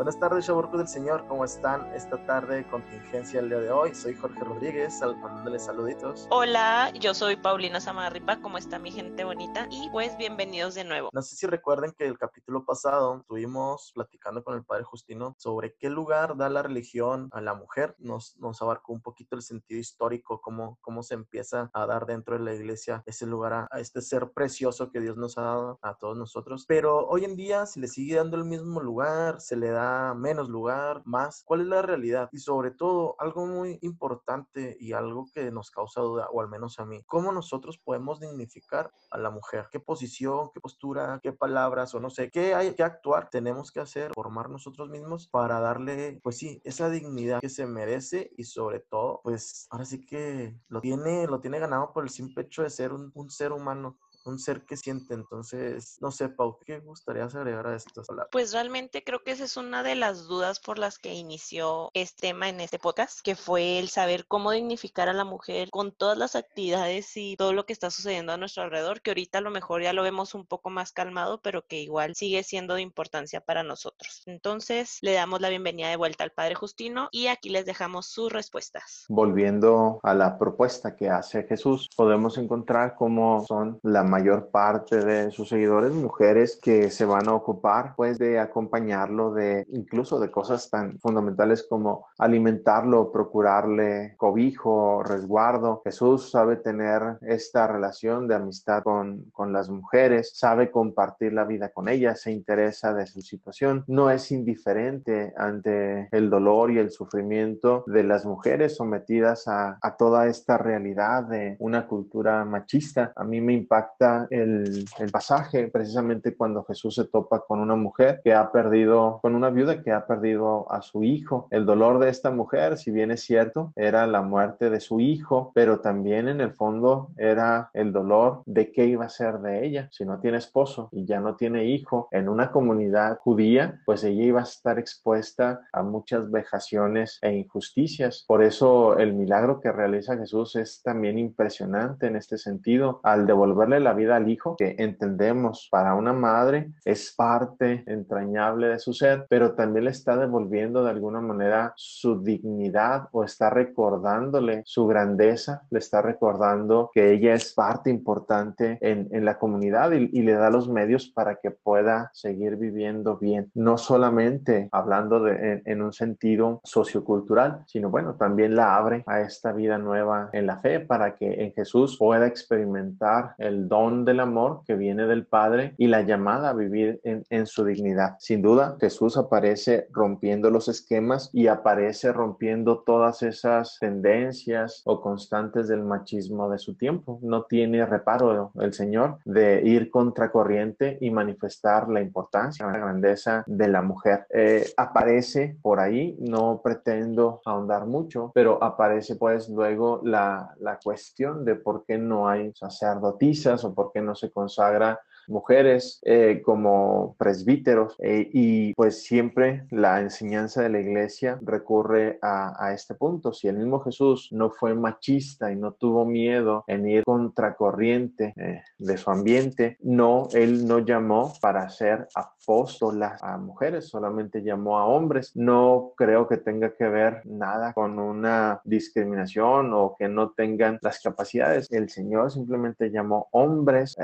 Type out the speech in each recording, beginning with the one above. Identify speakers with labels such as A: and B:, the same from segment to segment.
A: Buenas tardes, Chaburcos del Señor. ¿Cómo están esta tarde? Contingencia el día de hoy. Soy Jorge Rodríguez, mandándoles saluditos.
B: Hola, yo soy Paulina Samarripa. ¿Cómo está mi gente bonita? Y pues bienvenidos de nuevo.
A: No sé si recuerden que el capítulo pasado estuvimos platicando con el Padre Justino sobre qué lugar da la religión a la mujer. Nos, nos abarcó un poquito el sentido histórico, cómo, cómo se empieza a dar dentro de la iglesia ese lugar a, a este ser precioso que Dios nos ha dado a todos nosotros. Pero hoy en día se le sigue dando el mismo lugar, se le da menos lugar, más. ¿Cuál es la realidad? Y sobre todo, algo muy importante y algo que nos causa duda, o al menos a mí, ¿cómo nosotros podemos dignificar a la mujer? ¿Qué posición, qué postura, qué palabras o no sé, qué hay que actuar tenemos que hacer, formar nosotros mismos para darle, pues sí, esa dignidad que se merece y sobre todo, pues ahora sí que lo tiene, lo tiene ganado por el simple hecho de ser un, un ser humano un ser que siente. Entonces, no sé, Pau, ¿qué gustaría agregar a esto?
B: Pues realmente creo que esa es una de las dudas por las que inició este tema en este podcast, que fue el saber cómo dignificar a la mujer con todas las actividades y todo lo que está sucediendo a nuestro alrededor, que ahorita a lo mejor ya lo vemos un poco más calmado, pero que igual sigue siendo de importancia para nosotros. Entonces, le damos la bienvenida de vuelta al Padre Justino y aquí les dejamos sus respuestas.
C: Volviendo a la propuesta que hace Jesús, podemos encontrar cómo son la mayor parte de sus seguidores mujeres que se van a ocupar pues de acompañarlo de incluso de cosas tan fundamentales como alimentarlo, procurarle cobijo, resguardo. Jesús sabe tener esta relación de amistad con, con las mujeres, sabe compartir la vida con ellas, se interesa de su situación, no es indiferente ante el dolor y el sufrimiento de las mujeres sometidas a, a toda esta realidad de una cultura machista. A mí me impacta el, el, pasaje precisamente cuando Jesús se topa con una mujer que ha perdido, con una viuda que ha perdido a su hijo. El dolor de esta mujer, si bien es cierto, era la muerte de su hijo, pero también en el fondo era el dolor de qué iba a ser de ella. Si no tiene esposo y ya no tiene hijo en una comunidad judía, pues ella iba a estar expuesta a muchas vejaciones e injusticias. Por eso el milagro que realiza Jesús es también impresionante en este sentido. Al devolverle la vida al hijo, que entendemos para una madre es parte entrañable de su ser, pero también le está devolviendo de alguna manera su dignidad o está recordándole su grandeza, le está recordando que ella es parte importante en, en la comunidad y, y, le da los medios para que pueda seguir viviendo bien, no solamente hablando de, en, en un sentido sociocultural, sino bueno, también la abre a esta vida nueva en la fe para que en Jesús pueda experimentar el don del amor que viene del Padre y la llamada a vivir en, en su dignidad. Sin duda, Jesús aparece rompiendo los esquemas y aparece rompiendo todas esas tendencias o constantes del machismo de su tiempo. No tiene reparo el Señor de ir contracorriente y manifestar la importancia, la grandeza de la mujer. Eh, aparece por ahí, no pretendo ahondar mucho, pero aparece pues luego la, la cuestión de por qué no hay sacerdotisas por qué no se consagra mujeres eh, como presbíteros eh, y pues siempre la enseñanza de la iglesia recurre a, este punto. Si el mismo Jesús no fue machista y no tuvo miedo en ir contracorriente eh, de su ambiente, no, él no llamó para ser apóstolas a mujeres, solamente llamó a hombres. No creo que tenga que ver nada con una discriminación o que no tengan las capacidades. El Señor simplemente llamó hombres.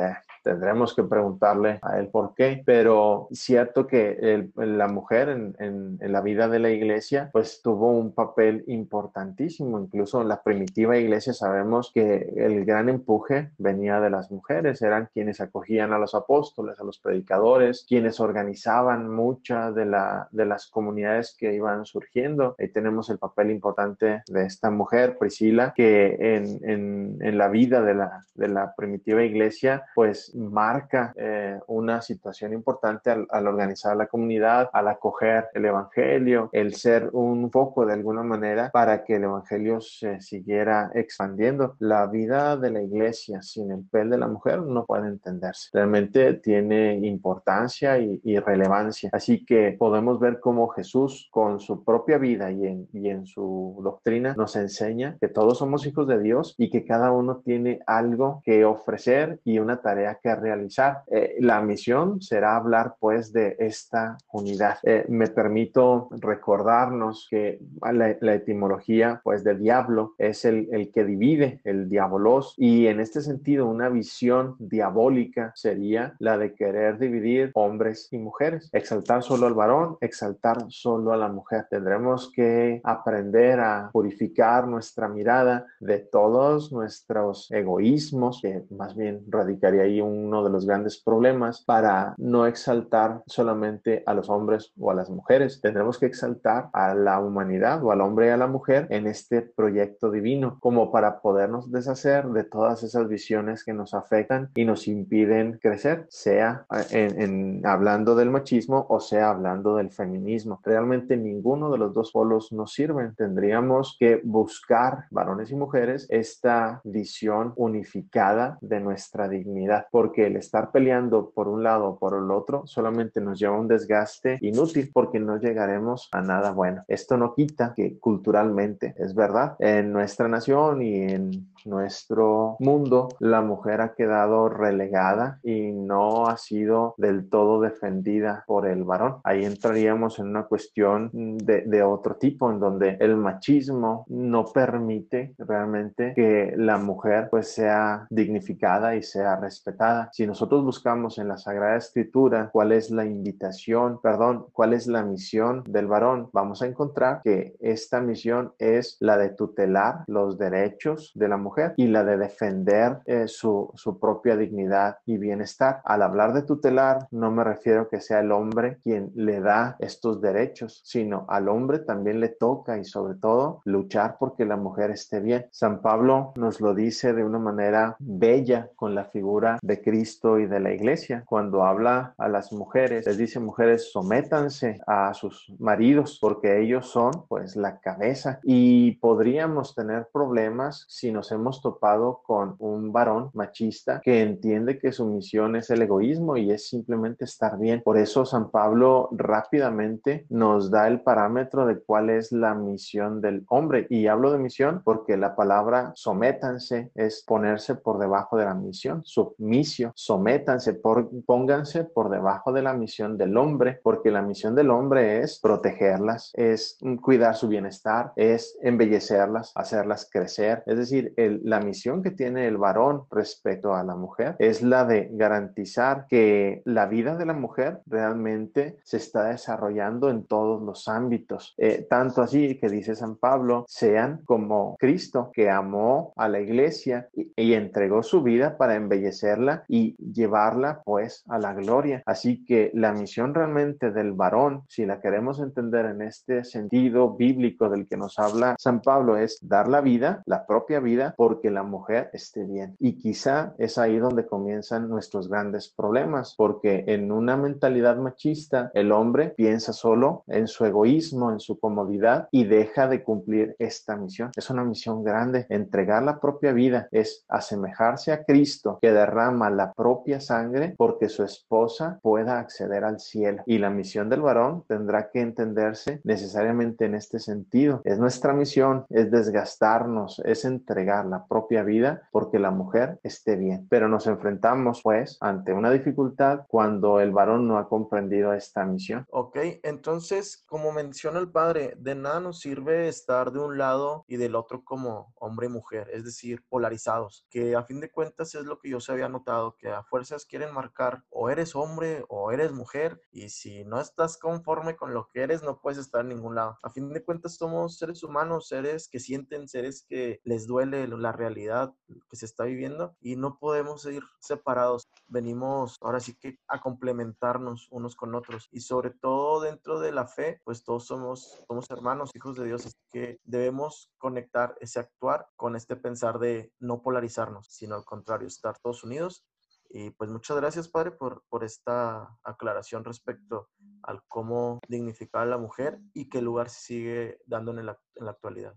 C: tendremos que preguntarle a él por qué, pero cierto que el, la mujer en, en, en, la vida de la iglesia pues tuvo un papel importantísimo, incluso en la primitiva iglesia sabemos que el gran empuje venía de las mujeres, eran quienes acogían a los apóstoles, a los predicadores, quienes organizaban muchas de, la, de las comunidades que iban surgiendo. Ahí tenemos el papel importante de esta mujer, Priscila, que en, en, la vida de la, de la primitiva iglesia pues marca eh, una situación importante al, organizar la comunidad, al acoger el Evangelio, el ser un foco de alguna manera para que el Evangelio se siguiera expandiendo. La vida de la iglesia sin el pel de la mujer no puede entenderse. Realmente tiene importancia y, relevancia. Así que podemos ver cómo Jesús con su propia vida y en su doctrina nos enseña que todos somos hijos de Dios y que cada uno tiene algo que ofrecer y una tarea que realizar eh, la misión será hablar pues de esta unidad. Eh, me permito recordarnos que la, etimología pues de diablo es el, el que divide, el diabolos, y en este sentido una visión diabólica sería la de querer dividir hombres y mujeres, exaltar solo al varón, exaltar solo a la mujer. Tendremos que aprender a purificar nuestra mirada de todos nuestros egoísmos, que más bien radicaría ahí uno de los grandes problemas, para no exaltar solamente a los hombres o a las mujeres. Tendremos que exaltar a la humanidad o al hombre y a la mujer en este proyecto divino, como para podernos deshacer de todas esas visiones que nos afectan y nos impiden crecer, sea en, en hablando del machismo o sea hablando del feminismo. Realmente ninguno de los dos polos nos sirven. Tendríamos que buscar, varones y mujeres, esta visión unificada de nuestra dignidad, porque el estar peleando por un lado o por el otro solamente nos lleva a un desgaste inútil porque no llegaremos a nada bueno. Esto no quita que culturalmente, es verdad, en nuestra nación y en nuestro mundo, la mujer ha quedado relegada y no ha sido del todo defendida por el varón. Ahí entraríamos en una cuestión de, de otro tipo, en donde el machismo no permite realmente que la mujer pues sea dignificada y sea respetada. Si nosotros buscamos en la Sagrada Escritura cuál es la invitación, perdón, cuál es la misión del varón, vamos a encontrar que esta misión es la de tutelar los derechos de la mujer y la de defender eh, su, su propia dignidad y bienestar. Al hablar de tutelar, no me refiero que sea el hombre quien le da estos derechos, sino al hombre también le toca y sobre todo luchar porque la mujer esté bien. San Pablo nos lo dice de una manera bella con la figura de Cristo y de la iglesia. Cuando habla a las mujeres, les dice mujeres, sométanse a sus maridos porque ellos son pues la cabeza y podríamos tener problemas si nos hemos topado con un varón machista que entiende que su misión es el egoísmo y es simplemente estar bien. Por eso San Pablo rápidamente nos da el parámetro de cuál es la misión del hombre. Y hablo de misión porque la palabra sométanse es ponerse por debajo de la misión, submisio, sométanse, por, pónganse por debajo de la misión del hombre, porque la misión del hombre es protegerlas, es cuidar su bienestar, es embellecerlas, hacerlas crecer. Es decir, el la misión que tiene el varón respecto a la mujer es la de garantizar que la vida de la mujer realmente se está desarrollando en todos los ámbitos. Eh, tanto así que dice San Pablo, sean como Cristo, que amó a la iglesia y, y entregó su vida para embellecerla y llevarla pues a la gloria. Así que la misión realmente del varón, si la queremos entender en este sentido bíblico del que nos habla San Pablo, es dar la vida, la propia vida, porque la mujer esté bien. Y quizá es ahí donde comienzan nuestros grandes problemas, porque en una mentalidad machista el hombre piensa solo en su egoísmo, en su comodidad y deja de cumplir esta misión. Es una misión grande. Entregar la propia vida es asemejarse a Cristo que derrama la propia sangre porque su esposa pueda acceder al cielo. Y la misión del varón tendrá que entenderse necesariamente en este sentido. Es nuestra misión, es desgastarnos, es entregarla propia vida porque la mujer esté bien. Pero nos enfrentamos pues ante una dificultad cuando el varón no ha comprendido esta misión.
A: Ok, entonces como menciona el padre, de nada nos sirve estar de un lado y del otro como hombre y mujer, es decir, polarizados, que a fin de cuentas es lo que yo se había notado, que a fuerzas quieren marcar o eres hombre o eres mujer y si no estás conforme con lo que eres no puedes estar en ningún lado. A fin de cuentas somos seres humanos, seres que sienten, seres que les duele la realidad que se está viviendo y no podemos ir separados. Venimos ahora sí que a complementarnos unos con otros y sobre todo dentro de la fe, pues todos somos, somos hermanos, hijos de Dios, así que debemos conectar ese actuar con este pensar de no polarizarnos, sino al contrario, estar todos unidos y pues muchas gracias, padre, por, por esta aclaración respecto al cómo dignificar a la mujer y qué lugar se sigue dando en la, en la actualidad.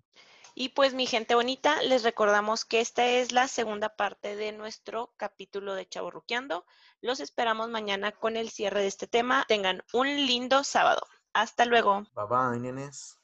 B: Y pues mi gente bonita, les recordamos que esta es la segunda parte de nuestro capítulo de Chaborruqueando. Los esperamos mañana con el cierre de este tema. Tengan un lindo sábado. Hasta luego.
A: Bye bye, nenes.